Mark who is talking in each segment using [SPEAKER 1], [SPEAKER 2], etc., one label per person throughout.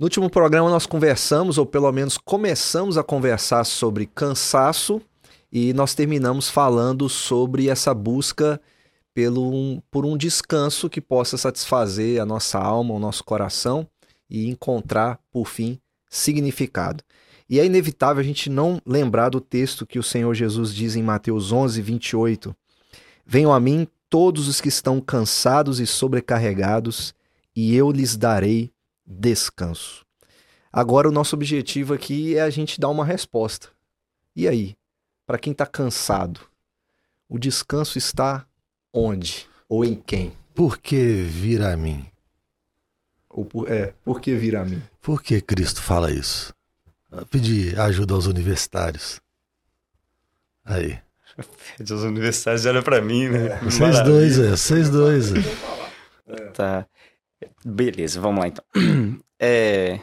[SPEAKER 1] No último programa nós conversamos, ou pelo menos começamos a conversar sobre cansaço, e nós terminamos falando sobre essa busca pelo um, por um descanso que possa satisfazer a nossa alma, o nosso coração e encontrar, por fim, significado. E é inevitável a gente não lembrar do texto que o Senhor Jesus diz em Mateus 11, 28. Venham a mim todos os que estão cansados e sobrecarregados, e eu lhes darei descanso. Agora, o nosso objetivo aqui é a gente dar uma resposta. E aí? Para quem está cansado, o descanso está onde? Ou em quem?
[SPEAKER 2] Por que vir a mim?
[SPEAKER 1] Ou por, é, por que vir a mim?
[SPEAKER 2] Por que Cristo fala isso? pedir ajuda aos universitários. Aí.
[SPEAKER 3] Os universitários olham para mim, né?
[SPEAKER 2] É. Vocês dois, é. Vocês dois.
[SPEAKER 3] É. Tá. Beleza, vamos lá então. É,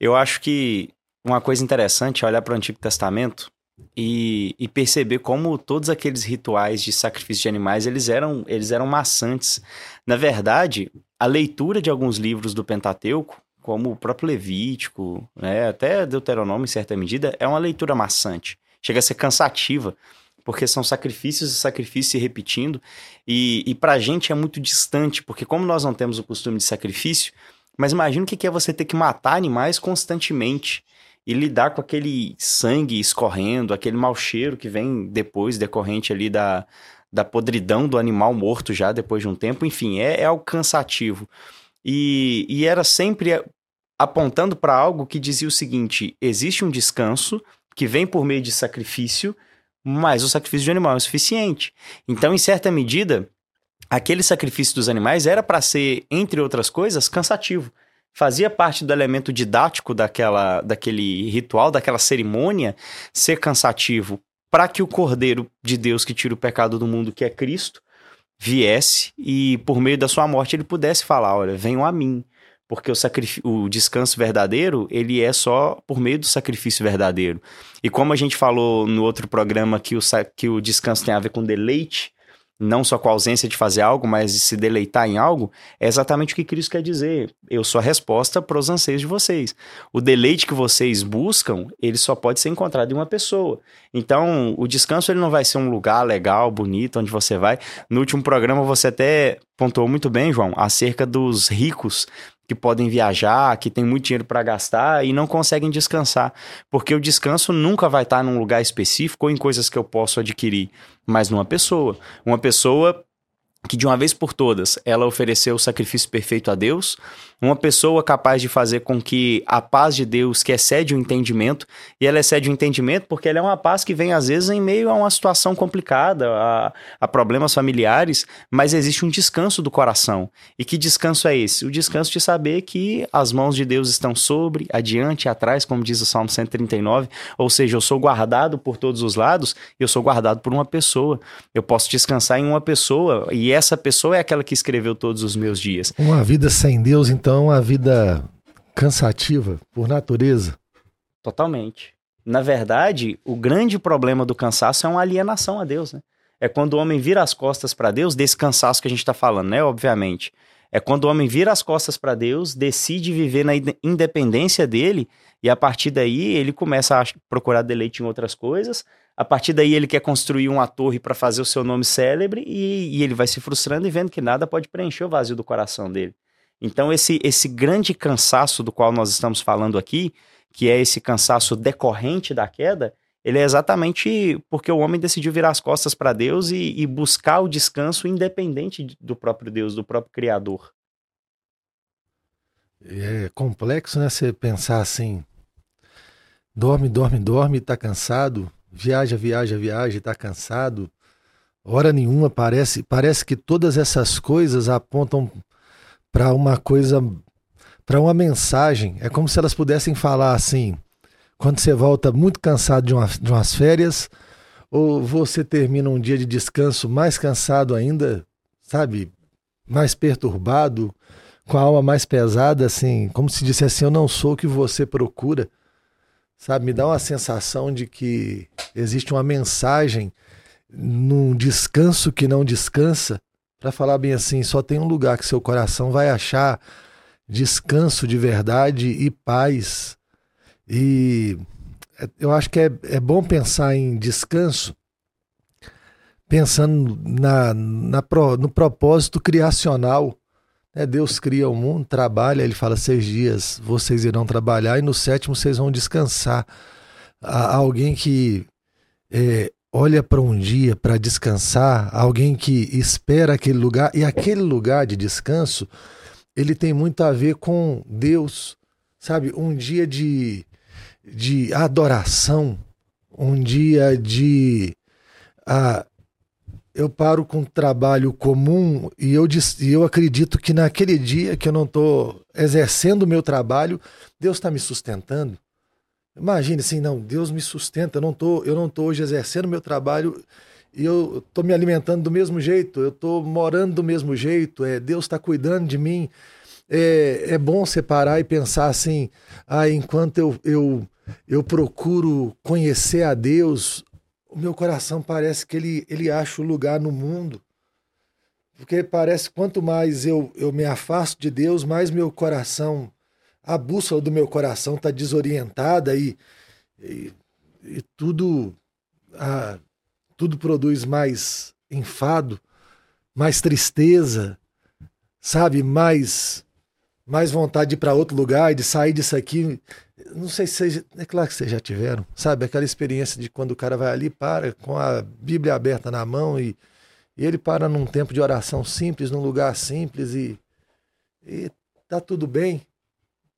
[SPEAKER 3] eu acho que uma coisa interessante é olhar para o Antigo Testamento e, e, perceber como todos aqueles rituais de sacrifício de animais eles eram, eles eram maçantes. Na verdade, a leitura de alguns livros do Pentateuco como o próprio Levítico, né, até Deuteronômio em certa medida, é uma leitura maçante. Chega a ser cansativa, porque são sacrifícios e sacrifícios se repetindo, e, e para a gente é muito distante, porque como nós não temos o costume de sacrifício, mas imagina o que é você ter que matar animais constantemente e lidar com aquele sangue escorrendo, aquele mau cheiro que vem depois, decorrente ali da, da podridão do animal morto já depois de um tempo, enfim, é, é algo cansativo. E, e era sempre apontando para algo que dizia o seguinte: existe um descanso que vem por meio de sacrifício, mas o sacrifício de animal é suficiente. Então, em certa medida, aquele sacrifício dos animais era para ser, entre outras coisas, cansativo. Fazia parte do elemento didático daquela, daquele ritual, daquela cerimônia, ser cansativo para que o Cordeiro de Deus que tira o pecado do mundo, que é Cristo, viesse e por meio da sua morte ele pudesse falar, olha, venham a mim porque o, o descanso verdadeiro, ele é só por meio do sacrifício verdadeiro. E como a gente falou no outro programa que o, que o descanso tem a ver com deleite, não só com a ausência de fazer algo, mas de se deleitar em algo, é exatamente o que Cristo quer dizer. Eu sou a resposta para os anseios de vocês. O deleite que vocês buscam, ele só pode ser encontrado em uma pessoa. Então, o descanso ele não vai ser um lugar legal, bonito, onde você vai. No último programa você até pontuou muito bem, João, acerca dos ricos que podem viajar, que têm muito dinheiro para gastar e não conseguem descansar, porque o descanso nunca vai estar num lugar específico ou em coisas que eu posso adquirir, mas numa pessoa. Uma pessoa que de uma vez por todas ela ofereceu o sacrifício perfeito a Deus, uma pessoa capaz de fazer com que a paz de Deus, que excede o entendimento, e ela excede o entendimento porque ela é uma paz que vem às vezes em meio a uma situação complicada, a, a problemas familiares, mas existe um descanso do coração. E que descanso é esse? O descanso de saber que as mãos de Deus estão sobre, adiante atrás, como diz o Salmo 139, ou seja, eu sou guardado por todos os lados, eu sou guardado por uma pessoa. Eu posso descansar em uma pessoa, e essa pessoa é aquela que escreveu todos os meus dias.
[SPEAKER 2] Uma vida sem Deus, então então a vida cansativa por natureza?
[SPEAKER 3] Totalmente. Na verdade, o grande problema do cansaço é uma alienação a Deus, né? É quando o homem vira as costas para Deus, desse cansaço que a gente está falando, né? Obviamente. É quando o homem vira as costas para Deus, decide viver na independência dele, e a partir daí ele começa a procurar deleite em outras coisas. A partir daí ele quer construir uma torre para fazer o seu nome célebre, e, e ele vai se frustrando e vendo que nada pode preencher o vazio do coração dele. Então, esse, esse grande cansaço do qual nós estamos falando aqui, que é esse cansaço decorrente da queda, ele é exatamente porque o homem decidiu virar as costas para Deus e, e, buscar o descanso independente do próprio Deus, do próprio Criador.
[SPEAKER 2] É complexo, né? Você pensar assim: dorme, dorme, dorme, tá cansado, viaja, viaja, viaja, tá cansado. Hora nenhuma, parece, parece que todas essas coisas apontam para uma coisa, para uma mensagem. É como se elas pudessem falar assim: quando você volta muito cansado de, uma, de umas férias, ou você termina um dia de descanso mais cansado ainda, sabe? Mais perturbado, com a alma mais pesada, assim, como se dissesse assim: Eu não sou o que você procura. Sabe? Me dá uma sensação de que existe uma mensagem num descanso que não descansa para falar bem assim, só tem um lugar que seu coração vai achar descanso de verdade e paz. E eu acho que é, é bom pensar em descanso pensando na, na, no propósito criacional. Né? Deus cria o mundo, trabalha, ele fala: seis dias vocês irão trabalhar e no sétimo vocês vão descansar. Há alguém que é, olha para um dia para descansar, alguém que espera aquele lugar, e aquele lugar de descanso, ele tem muito a ver com Deus, sabe? Um dia de, de adoração, um dia de. Ah, eu paro com um trabalho comum e eu, e eu acredito que naquele dia que eu não estou exercendo o meu trabalho, Deus está me sustentando. Imagine assim, não, Deus me sustenta, eu não tô, eu não tô hoje exercendo meu trabalho e eu estou me alimentando do mesmo jeito, eu estou morando do mesmo jeito, é, Deus está cuidando de mim. É, é bom separar e pensar assim, ah, enquanto eu, eu, eu procuro conhecer a Deus, o meu coração parece que ele, ele acha o lugar no mundo. Porque parece que quanto mais eu, eu me afasto de Deus, mais meu coração, a bússola do meu coração está desorientada e, e, e tudo, ah, tudo produz mais enfado, mais tristeza, sabe? Mais, mais vontade de ir para outro lugar, de sair disso aqui não sei se vocês, é claro que vocês já tiveram, sabe? Aquela experiência de quando o cara vai ali, para com a Bíblia aberta na mão e, e ele para num tempo de oração simples, num lugar simples e, e tá tudo bem,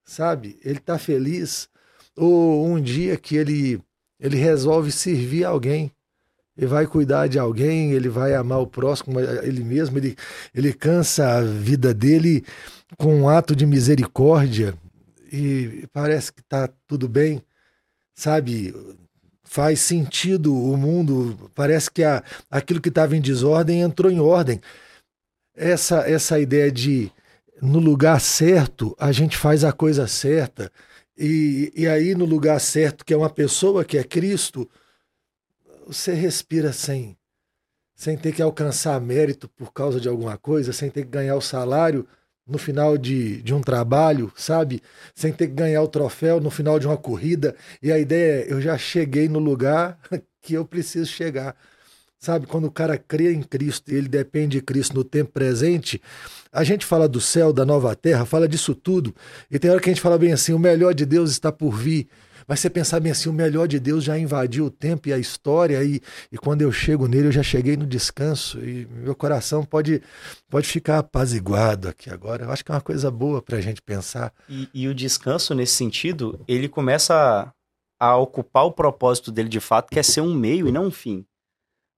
[SPEAKER 2] sabe? Ele tá feliz. Ou um dia que ele, ele resolve servir alguém, ele vai cuidar de alguém, ele vai amar o próximo, ele mesmo, ele, ele cansa a vida dele com um ato de misericórdia e parece que está tudo bem, sabe? Faz sentido o mundo, parece que a, aquilo que estava em desordem entrou em ordem. Essa, essa ideia de no lugar certo a gente faz a coisa certa, e, e aí no lugar certo, que é uma pessoa, que é Cristo, você respira sem, sem ter que alcançar mérito por causa de alguma coisa, sem ter que ganhar o salário no final de, de um trabalho, sabe? Sem ter que ganhar o troféu no final de uma corrida. E a ideia é: eu já cheguei no lugar que eu preciso chegar. Sabe? Quando o cara crê em Cristo e ele depende de Cristo no tempo presente, a gente fala do céu, da nova terra, fala disso tudo. E tem hora que a gente fala bem assim: o melhor de Deus está por vir. Mas você pensar bem assim, o melhor de Deus já invadiu o tempo e a história, e, e quando eu chego nele, eu já cheguei no descanso, e meu coração pode, pode ficar apaziguado aqui agora. Eu acho que é uma coisa boa para a gente pensar.
[SPEAKER 3] E, e, o descanso, nesse sentido, ele começa a, a, ocupar o propósito dele de fato, que é ser um meio e não um fim.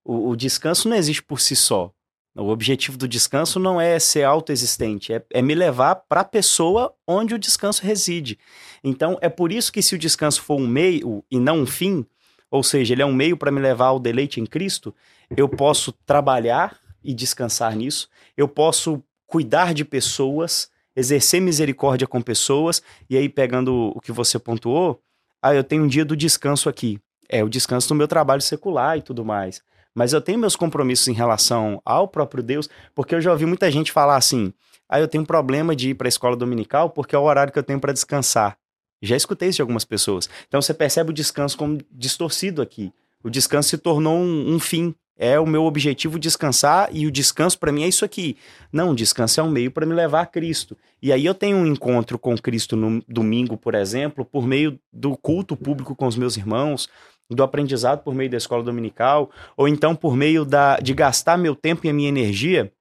[SPEAKER 3] O, o descanso não existe por si só. O objetivo do descanso não é ser autoexistente, é, é me levar para a pessoa onde o descanso reside. Então, é por isso que se o descanso for um meio e não um fim, ou seja, ele é um meio para me levar ao deleite em Cristo, eu posso trabalhar e descansar nisso, eu posso cuidar de pessoas, exercer misericórdia com pessoas, e aí pegando o que você pontuou, ah, eu tenho um dia do descanso aqui. É o descanso do meu trabalho secular e tudo mais mas eu tenho meus compromissos em relação ao próprio Deus, porque eu já ouvi muita gente falar assim: ah, eu tenho problema de ir para a escola dominical porque é o horário que eu tenho para descansar. Já escutei isso de algumas pessoas. Então você percebe o descanso como distorcido aqui. O descanso se tornou um, um fim. É o meu objetivo descansar e o descanso para mim é isso aqui. Não, o descanso é um meio para me levar a Cristo. E aí eu tenho um encontro com Cristo no domingo, por exemplo, por meio do culto público com os meus irmãos, do aprendizado por meio da escola dominical, ou então por meio da, de gastar meu tempo e a minha energia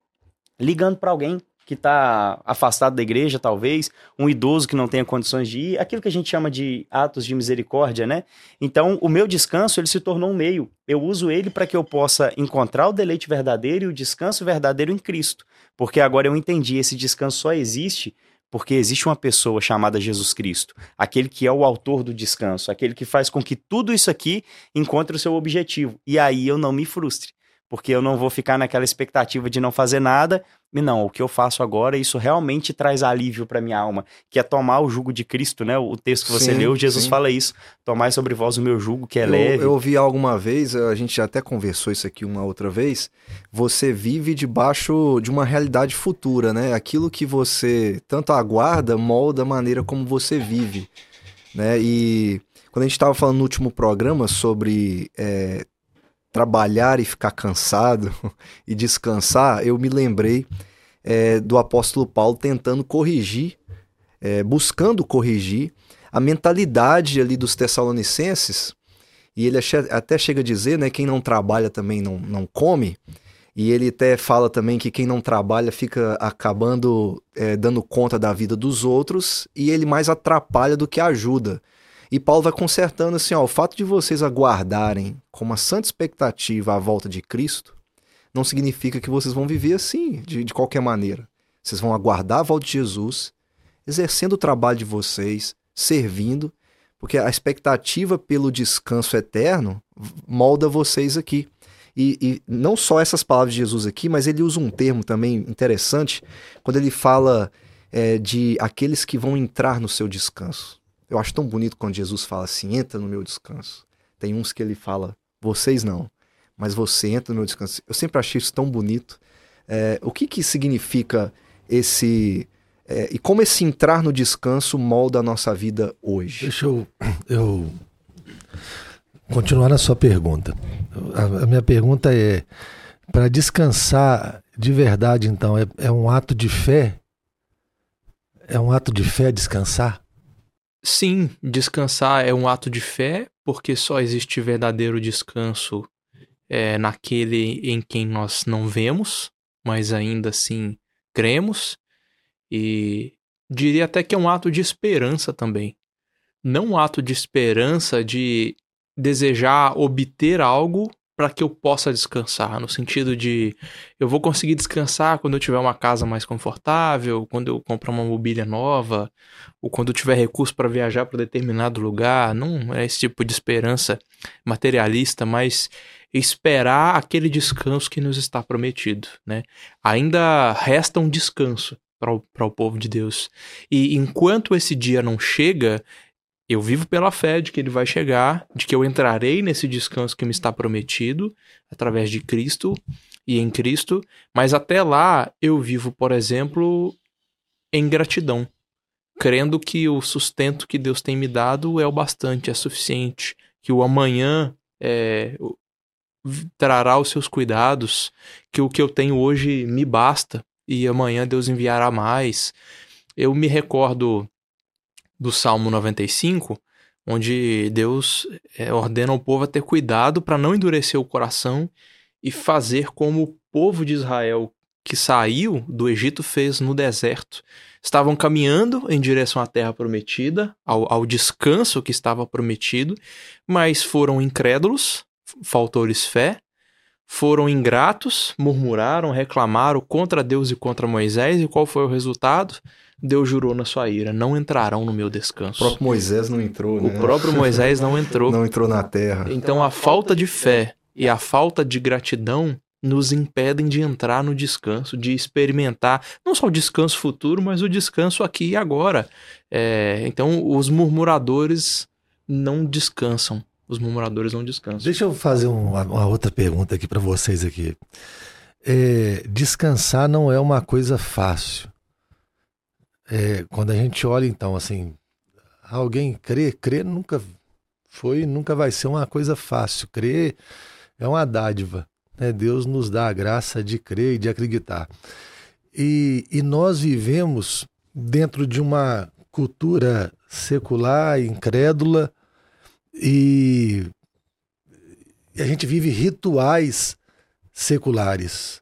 [SPEAKER 3] ligando para alguém que está afastado da igreja, talvez, um idoso que não tenha condições de ir, aquilo que a gente chama de atos de misericórdia, né? Então, o meu descanso, ele se tornou um meio. Eu uso ele para que eu possa encontrar o deleite verdadeiro e o descanso verdadeiro em Cristo. Porque agora eu entendi, esse descanso só existe porque existe uma pessoa chamada Jesus Cristo, aquele que é o autor do descanso, aquele que faz com que tudo isso aqui encontre o seu objetivo. E aí eu não me frustre, porque eu não vou ficar naquela expectativa de não fazer nada. E não, o que eu faço agora, isso realmente traz alívio para minha alma, que é tomar o jugo de Cristo, né? O texto que você sim, leu, Jesus sim. fala isso: tomar sobre vós o meu jugo, que é
[SPEAKER 1] eu,
[SPEAKER 3] leve.
[SPEAKER 1] Eu ouvi alguma vez, a gente já até conversou isso aqui uma outra vez. Você vive debaixo de uma realidade futura, né? Aquilo que você tanto aguarda molda a maneira como você vive, né? E quando a gente estava falando no último programa sobre é, trabalhar e ficar cansado e descansar, eu me lembrei é, do apóstolo Paulo tentando corrigir, é, buscando corrigir a mentalidade ali dos tessalonicenses. E ele até chega a dizer, né, quem não trabalha também não, não come. E ele até fala também que quem não trabalha fica acabando é, dando conta da vida dos outros e ele mais atrapalha do que ajuda. E Paulo vai consertando assim, ó, o fato de vocês aguardarem com uma santa expectativa a volta de Cristo, não significa que vocês vão viver assim, de, de qualquer maneira. Vocês vão aguardar a volta de Jesus, exercendo o trabalho de vocês, servindo, porque a expectativa pelo descanso eterno molda vocês aqui. E, e, não só essas palavras de Jesus aqui, mas ele usa um termo também interessante quando ele fala é, de aqueles que vão entrar no seu descanso. Eu acho tão bonito quando Jesus fala assim: entra no meu descanso. Tem uns que ele fala, vocês não, mas você entra no descanso. Eu sempre achei isso tão bonito. É, o que, que significa esse. É, e como esse entrar no descanso molda a nossa vida hoje?
[SPEAKER 2] Deixa eu, eu continuar na sua pergunta. A, a minha pergunta é: para descansar de verdade, então, é, é um ato de fé? É um ato de fé descansar?
[SPEAKER 4] Sim, descansar é um ato de fé, porque só existe verdadeiro descanso é, naquele em quem nós não vemos, mas ainda assim cremos. E diria até que é um ato de esperança também. Não um ato de esperança de desejar obter algo para que eu possa descansar, no sentido de eu vou conseguir descansar quando eu tiver uma casa mais confortável, quando eu comprar uma mobília nova, ou quando eu tiver recurso para viajar para determinado lugar. Não é esse tipo de esperança materialista, mas esperar aquele descanso que nos está prometido, né? Ainda resta um descanso para o, para o povo de Deus. E enquanto esse dia não chega, eu vivo pela fé de que ele vai chegar, de que eu entrarei nesse descanso que me está prometido através de Cristo e em Cristo, mas até lá eu vivo, por exemplo, em gratidão, crendo que o sustento que Deus tem me dado é o bastante, é suficiente, que o amanhã é, trará os seus cuidados, que o que eu tenho hoje me basta e amanhã Deus enviará mais. Eu me recordo do Salmo 95, onde Deus é, ordena ao povo a ter cuidado para não endurecer o coração e fazer como o povo de Israel que saiu do Egito fez no deserto. Estavam caminhando em direção à terra prometida, ao, ao descanso que estava prometido, mas foram incrédulos, faltou-lhes fé, foram ingratos, murmuraram, reclamaram contra Deus e contra Moisés, e qual foi o resultado? Deus jurou na sua ira: não entrarão no meu descanso.
[SPEAKER 1] O próprio Moisés não entrou,
[SPEAKER 4] né? O próprio Moisés não entrou.
[SPEAKER 1] não entrou na terra.
[SPEAKER 4] Então a falta de fé e a falta de gratidão nos impedem de entrar no descanso, de experimentar não só o descanso futuro, mas o descanso aqui e agora. É, então os murmuradores não descansam. Os murmuradores não descansam.
[SPEAKER 2] Deixa eu fazer uma, uma outra pergunta aqui para vocês aqui. É, descansar não é uma coisa fácil. É, quando a gente olha, então, assim, alguém crê, crer nunca foi, nunca vai ser uma coisa fácil. Crer é uma dádiva. Né? Deus nos dá a graça de crer e de acreditar. E, e nós vivemos dentro de uma cultura secular, incrédula, e a gente vive rituais seculares.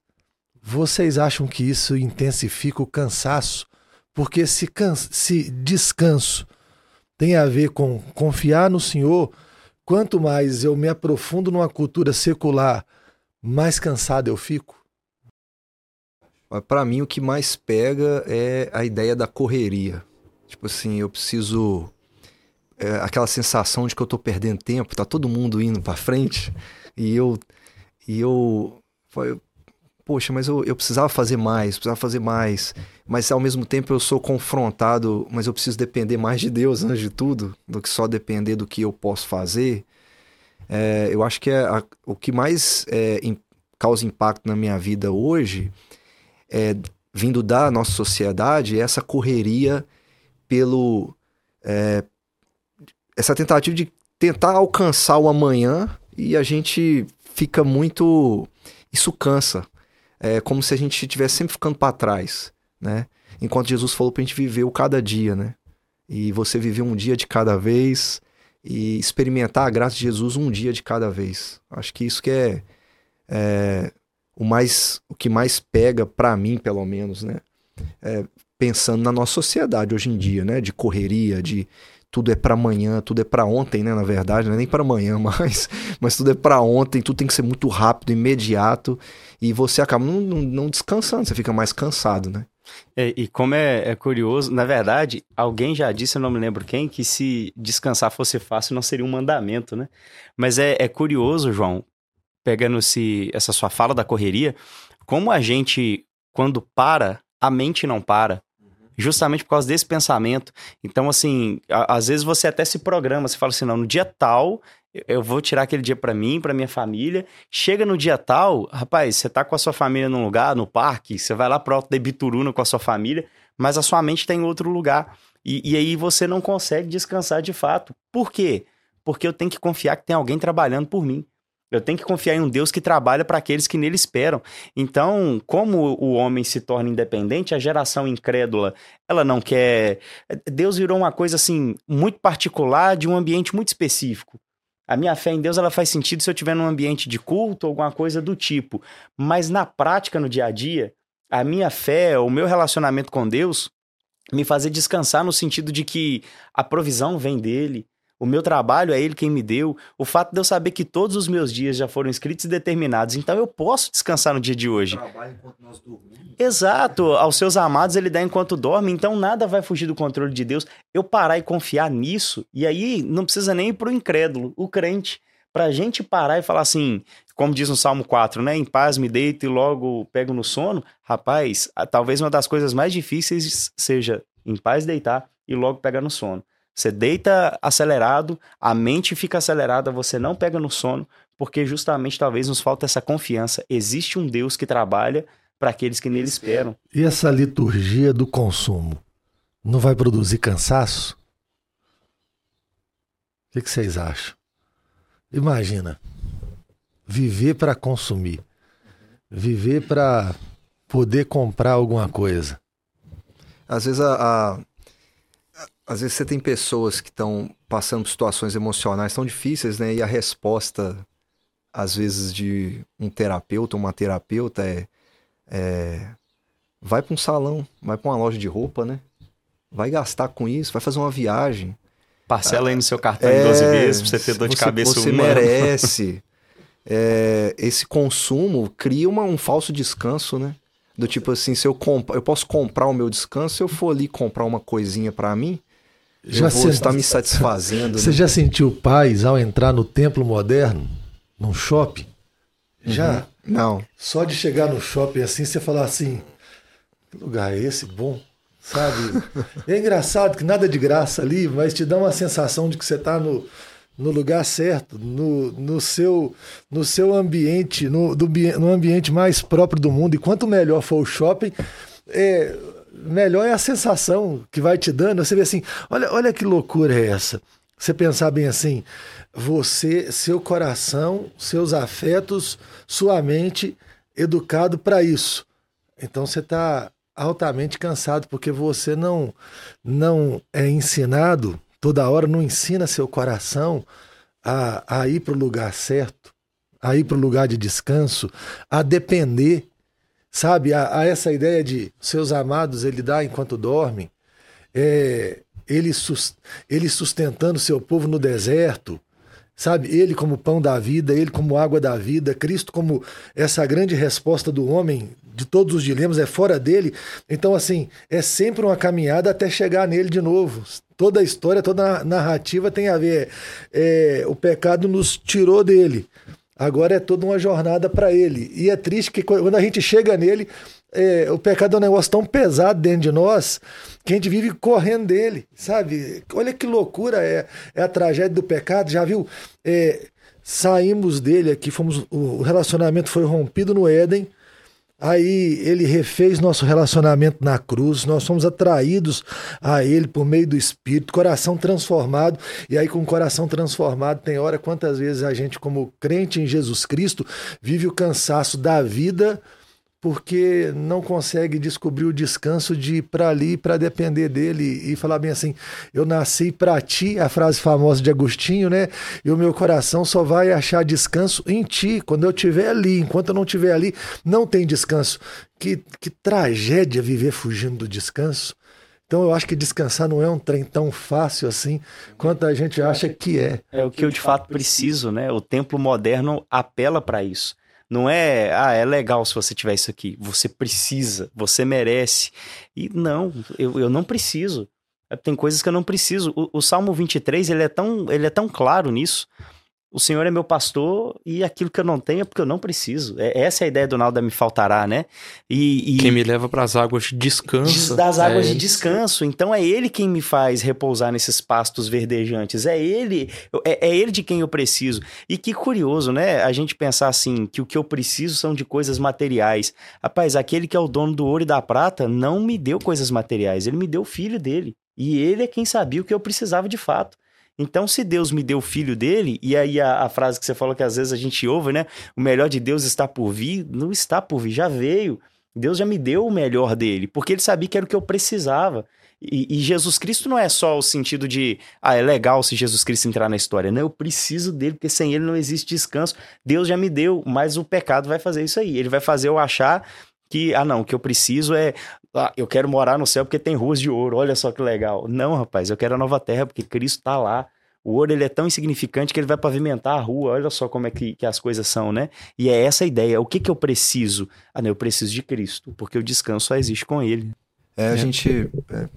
[SPEAKER 2] Vocês acham que isso intensifica o cansaço porque se, se descanso tem a ver com confiar no Senhor, quanto mais eu me aprofundo numa cultura secular, mais cansado eu fico.
[SPEAKER 1] Para mim, o que mais pega é a ideia da correria. Tipo assim, eu preciso. É, aquela sensação de que eu tô perdendo tempo, tá todo mundo indo para frente e eu, e eu poxa, mas eu, eu precisava fazer mais, precisava fazer mais. Mas ao mesmo tempo eu sou confrontado, mas eu preciso depender mais de Deus antes de tudo, do que só depender do que eu posso fazer. É, eu acho que é a, o que mais é, causa impacto na minha vida hoje, é, vindo da nossa sociedade, é essa correria pelo. É, essa tentativa de tentar alcançar o amanhã e a gente fica muito. Isso cansa. É como se a gente estivesse sempre ficando para trás, né? Enquanto Jesus falou para a gente viver o cada dia, né? E você viver um dia de cada vez e experimentar a graça de Jesus um dia de cada vez. Acho que isso que é, é o mais, o que mais pega para mim, pelo menos, né? É, pensando na nossa sociedade hoje em dia, né? De correria, de tudo é para amanhã, tudo é para ontem, né? Na verdade, não é nem para amanhã mais, mas tudo é para ontem, tudo tem que ser muito rápido, imediato, e você acaba não, não, não descansando, você fica mais cansado, né?
[SPEAKER 3] É, e como é, é, curioso, na verdade, alguém já disse, eu não me lembro quem, que se descansar fosse fácil não seria um mandamento, né? Mas é, é curioso, João, pegando-se essa sua fala da correria, como a gente, quando para, a mente não para justamente por causa desse pensamento. Então, assim, a, às vezes você até se programa, você fala assim, não, no dia tal eu vou tirar aquele dia para mim, para minha família. Chega no dia tal, rapaz, você tá com a sua família num lugar, no parque, você vai lá pro Alto de Bituruna com a sua família, mas a sua mente tá em outro lugar. E, e aí você não consegue descansar de fato. Por quê? Porque eu tenho que confiar que tem alguém trabalhando por mim. Eu tenho que confiar em um Deus que trabalha para aqueles que nele esperam. Então, como o homem se torna independente, a geração incrédula, ela não quer. Deus virou uma coisa assim muito particular de um ambiente muito específico. A minha fé em Deus ela faz sentido se eu estiver num ambiente de culto, alguma coisa do tipo. Mas na prática, no dia a dia, a minha fé, o meu relacionamento com Deus, me fazer descansar no sentido de que a provisão vem dele, o meu trabalho é Ele quem me deu. O fato de eu saber que todos os meus dias já foram escritos e determinados. Então eu posso descansar no dia de hoje. Trabalho enquanto nós dormimos. Exato. Aos seus amados Ele dá enquanto dorme. Então nada vai fugir do controle de Deus. Eu parar e confiar nisso. E aí não precisa nem ir pro incrédulo, o crente. Pra gente parar e falar assim, como diz no Salmo 4, né? Em paz me deito e logo pego no sono. Rapaz, talvez uma das coisas mais difíceis seja em paz deitar e logo pegar no sono. Você deita acelerado, a mente fica acelerada, você não pega no sono, porque justamente talvez nos falta essa confiança. Existe um Deus que trabalha para aqueles que nele esperam.
[SPEAKER 2] E essa liturgia do consumo não vai produzir cansaço? O que, vocês acham? Imagina, viver para consumir, viver para poder comprar alguma coisa.
[SPEAKER 1] Às vezes a, a, às vezes você tem pessoas que estão passando por situações emocionais tão difíceis, né? E a resposta, às vezes, de um terapeuta ou uma terapeuta é, é vai para um salão, vai para uma loja de roupa, né? Vai gastar com isso, vai fazer uma viagem.
[SPEAKER 3] Parcela aí no seu cartão é, em 12 vezes pra você ter dor de cabeça
[SPEAKER 1] Você merece. é, esse consumo cria uma, um falso descanso, né? Do tipo assim, se eu comp eu posso comprar o meu descanso, se eu for ali comprar uma coisinha para mim, já vou estar me satisfazendo.
[SPEAKER 2] Você né? já sentiu paz ao entrar no templo moderno, num shopping? Já? Uhum.
[SPEAKER 1] Não.
[SPEAKER 2] Só de chegar no shopping assim, você falar assim: que lugar é esse bom? Sabe? é engraçado que nada de graça ali, mas te dá uma sensação de que você está no, no lugar certo, no, no, seu, no seu ambiente, no, do, no ambiente mais próprio do mundo. E quanto melhor for o shopping, é, melhor é a sensação que vai te dando. Você vê assim, olha, olha que loucura é essa. Você pensar bem assim, você, seu coração, seus afetos, sua mente educado para isso. Então você está altamente cansado porque você não não é ensinado toda hora, não ensina seu coração a, a ir para o lugar certo, a ir para o lugar de descanso, a depender sabe? A, a, essa ideia de seus amados ele dá enquanto dormem, é, ele, sus, ele sustentando seu povo no deserto, sabe? Ele como pão da vida, ele como água da vida, Cristo como essa grande resposta do homem de todos os dilemas, é fora dele. Então, assim, é sempre uma caminhada até chegar nele de novo. Toda a história, toda a narrativa tem a ver. É, o pecado nos tirou dele. Agora é toda uma jornada para ele. E é triste que quando a gente chega nele, é, o pecado é um negócio tão pesado dentro de nós que a gente vive correndo dele, sabe? Olha que loucura é, é a tragédia do pecado. Já viu? É, saímos dele aqui, fomos, o relacionamento foi rompido no Éden. Aí ele refez nosso relacionamento na cruz, nós somos atraídos a ele por meio do Espírito, coração transformado. E aí, com o coração transformado, tem hora quantas vezes a gente, como crente em Jesus Cristo, vive o cansaço da vida porque não consegue descobrir o descanso de ir para ali para depender dele e falar bem assim: eu nasci para ti, a frase famosa de Agostinho, né? E o meu coração só vai achar descanso em ti, quando eu estiver ali. Enquanto eu não estiver ali, não tem descanso. Que, que tragédia viver fugindo do descanso. Então eu acho que descansar não é um trem tão fácil assim quanto a gente acha que é.
[SPEAKER 3] É o que eu de fato preciso, né? O templo moderno apela para isso. Não é, ah, é legal se você tiver isso aqui. Você precisa, você merece. E não, eu, eu não preciso. Tem coisas que eu não preciso. O, o Salmo 23, ele é, tão, ele é tão claro nisso o Senhor é meu pastor e aquilo que eu não tenho é porque eu não preciso. É, essa é a ideia do nada me faltará, né?
[SPEAKER 4] E, e... quem me leva para as águas de descanso.
[SPEAKER 3] Das águas é de descanso. Então é Ele quem me faz repousar nesses pastos verdejantes. É Ele, é, é Ele de quem eu preciso. E que curioso, né? A gente pensar assim que o que eu preciso são de coisas materiais. Rapaz, aquele que é o dono do ouro e da prata não me deu coisas materiais. Ele me deu o filho dele. E ele é quem sabia o que eu precisava de fato. Então, se Deus me deu o filho dele, e aí a, a, frase que você falou que às vezes a gente ouve, né? O melhor de Deus está por vir, não está por vir, já veio. Deus já me deu o melhor dele, porque ele sabia que era o que eu precisava. E, e, Jesus Cristo não é só o sentido de, ah, é legal se Jesus Cristo entrar na história. Não, eu preciso dele, porque sem ele não existe descanso. Deus já me deu, mas o pecado vai fazer isso aí. Ele vai fazer eu achar que, ah, não, o que eu preciso é, ah, eu quero morar no céu porque tem ruas de ouro, olha só que legal. Não, rapaz, eu quero a nova terra porque Cristo está lá. O ouro ele é tão insignificante que ele vai pavimentar a rua. Olha só como é que, que as coisas são, né? E é essa a ideia. O que, que eu preciso? Ah, não, eu preciso de Cristo, porque o descanso só existe com Ele.
[SPEAKER 1] É, a é. gente. É.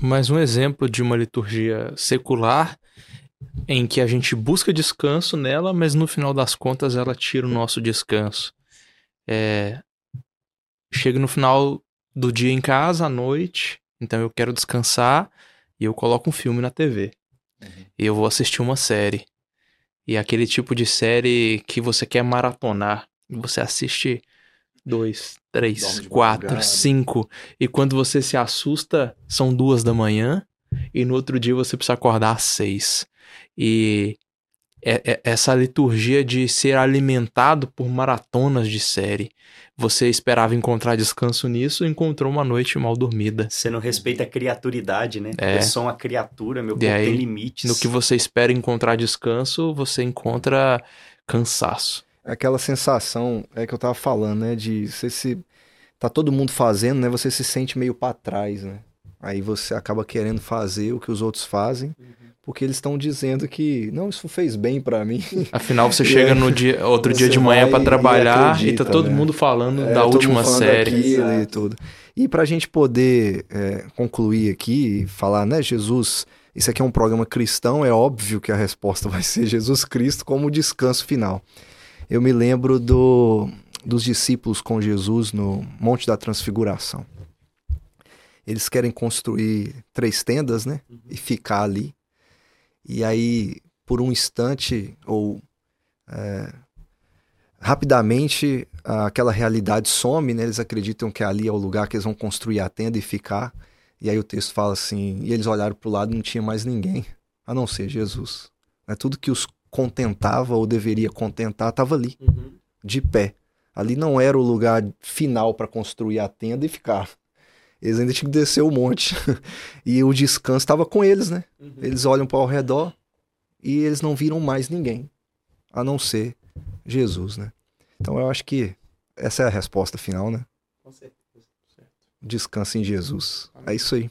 [SPEAKER 4] Mais um exemplo de uma liturgia secular em que a gente busca descanso nela, mas no final das contas ela tira o nosso descanso. É, chego no final do dia em casa, à noite, então eu quero descansar e eu coloco um filme na TV. Uhum. E eu vou assistir uma série. E aquele tipo de série que você quer maratonar. Você assiste dois, três, quatro, cinco. E quando você se assusta, são duas da manhã. E no outro dia você precisa acordar às seis. E é, é, essa liturgia de ser alimentado por maratonas de série. Você esperava encontrar descanso nisso, encontrou uma noite mal dormida.
[SPEAKER 3] Você não respeita a criaturidade, né? É. Eu sou uma criatura, meu corpo
[SPEAKER 4] aí,
[SPEAKER 3] tem limites.
[SPEAKER 4] No que você espera encontrar descanso, você encontra cansaço.
[SPEAKER 1] Aquela sensação é que eu tava falando, né? De você se. Tá todo mundo fazendo, né? Você se sente meio para trás, né? Aí você acaba querendo fazer o que os outros fazem. Uhum porque eles estão dizendo que não, isso fez bem para mim.
[SPEAKER 4] Afinal, você chega no dia, outro dia de manhã para trabalhar e, acredita, e tá todo né? mundo falando é, da última falando série.
[SPEAKER 1] E tudo. E para a gente poder é, concluir aqui e falar, né, Jesus, isso aqui é um programa cristão, é óbvio que a resposta vai ser Jesus Cristo como descanso final. Eu me lembro do, dos discípulos com Jesus no Monte da Transfiguração. Eles querem construir três tendas, né? E ficar ali. E aí, por um instante, ou é, rapidamente, aquela realidade some, né? Eles acreditam que ali é o lugar que eles vão construir a tenda e ficar. E aí o texto fala assim: e eles olharam para o lado e não tinha mais ninguém, a não ser Jesus. É tudo que os contentava ou deveria contentar estava ali, uhum. de pé. Ali não era o lugar final para construir a tenda e ficar. Eles ainda tinham que descer o monte. e o descanso estava com eles, né? Uhum. Eles olham para ao redor e eles não viram mais ninguém, a não ser Jesus, né? Então eu acho que essa é a resposta final, né? Com certeza. Descansa em Jesus. É isso aí.